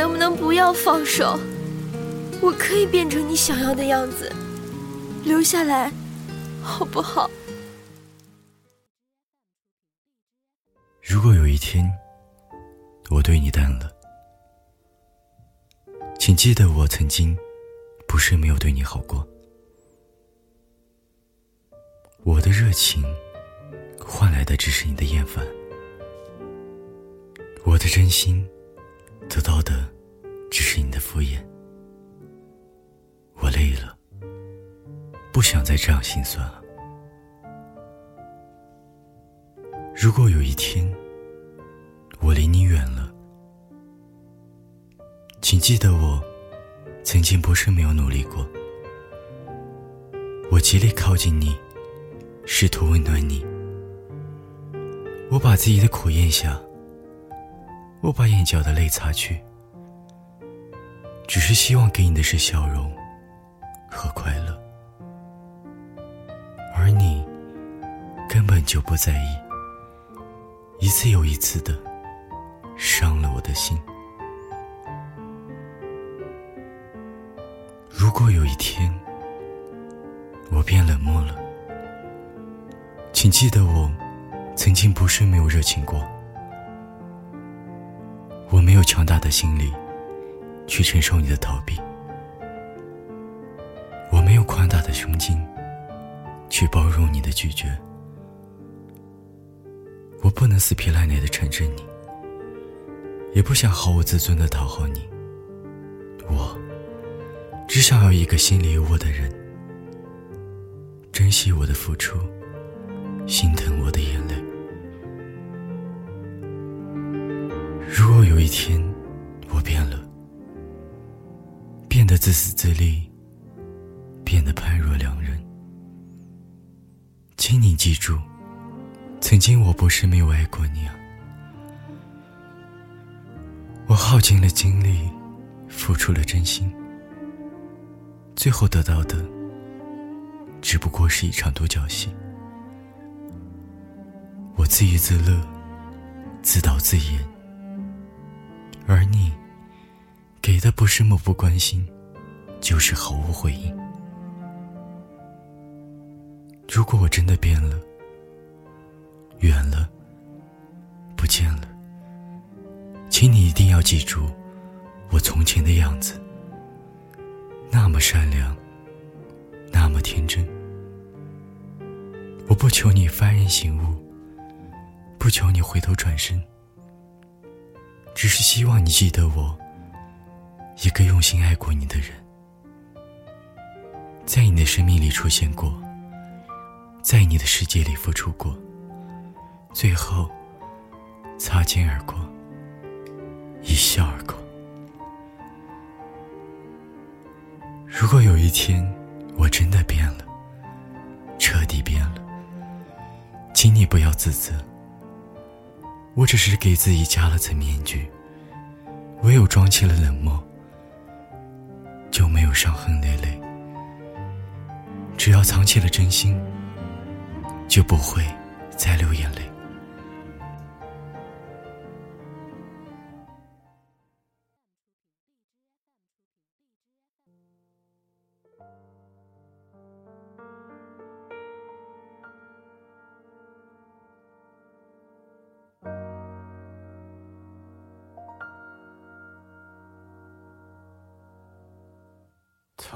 能不能不要放手？我可以变成你想要的样子，留下来，好不好？如果有一天我对你淡了，请记得我曾经不是没有对你好过。我的热情换来的只是你的厌烦，我的真心得到的只是你的敷衍。我累了，不想再这样心酸了。如果有一天我离你远了，请记得我曾经不是没有努力过，我极力靠近你，试图温暖你，我把自己的苦咽下，我把眼角的泪擦去，只是希望给你的是笑容。和快乐，而你根本就不在意，一次又一次的伤了我的心。如果有一天我变冷漠了，请记得我曾经不是没有热情过，没有强大的心理去承受你的逃避。我没有宽大的胸襟，去包容你的拒绝。我不能死皮赖脸的缠着你，也不想毫无自尊的讨好你。我只想要一个心里有我的人，珍惜我的付出，心疼天我变了，变得自私自利。变得判若两人，请你记住，曾经我不是没有爱过你啊！我耗尽了精力，付出了真心，最后得到的只不过是一场独角戏。我自娱自乐，自导自演，而你给的不是漠不关心，就是毫无回应。如果我真的变了，远了，不见了，请你一定要记住我从前的样子，那么善良，那么天真。我不求你幡然醒悟，不求你回头转身，只是希望你记得我，一个用心爱过你的人，在你的生命里出现过。在你的世界里付出过，最后擦肩而过，一笑而过。如果有一天我真的变了，彻底变了，请你不要自责。我只是给自己加了层面具，唯有装起了冷漠，就没有伤痕累累。只要藏起了真心。就不会再流眼泪。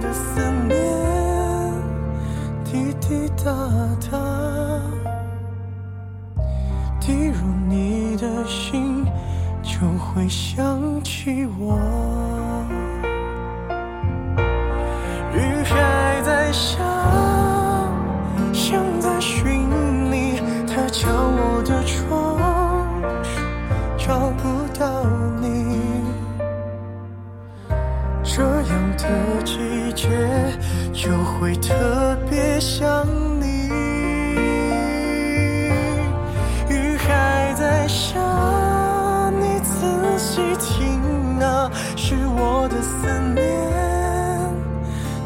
的思念，滴滴答答，滴入你的心，就会想起我。仔细听啊，是我的思念。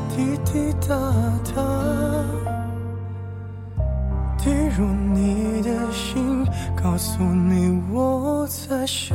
滴滴答答，滴入你的心，告诉你我在想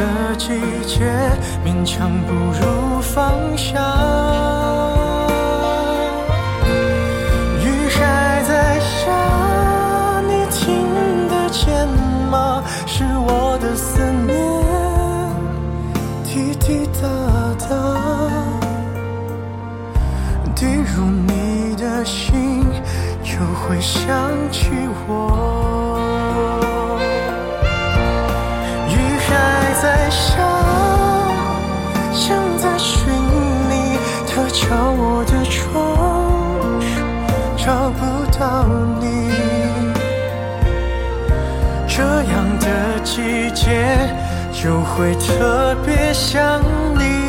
的季节，勉强不如放下。敲我的窗，找不到你。这样的季节就会特别想你。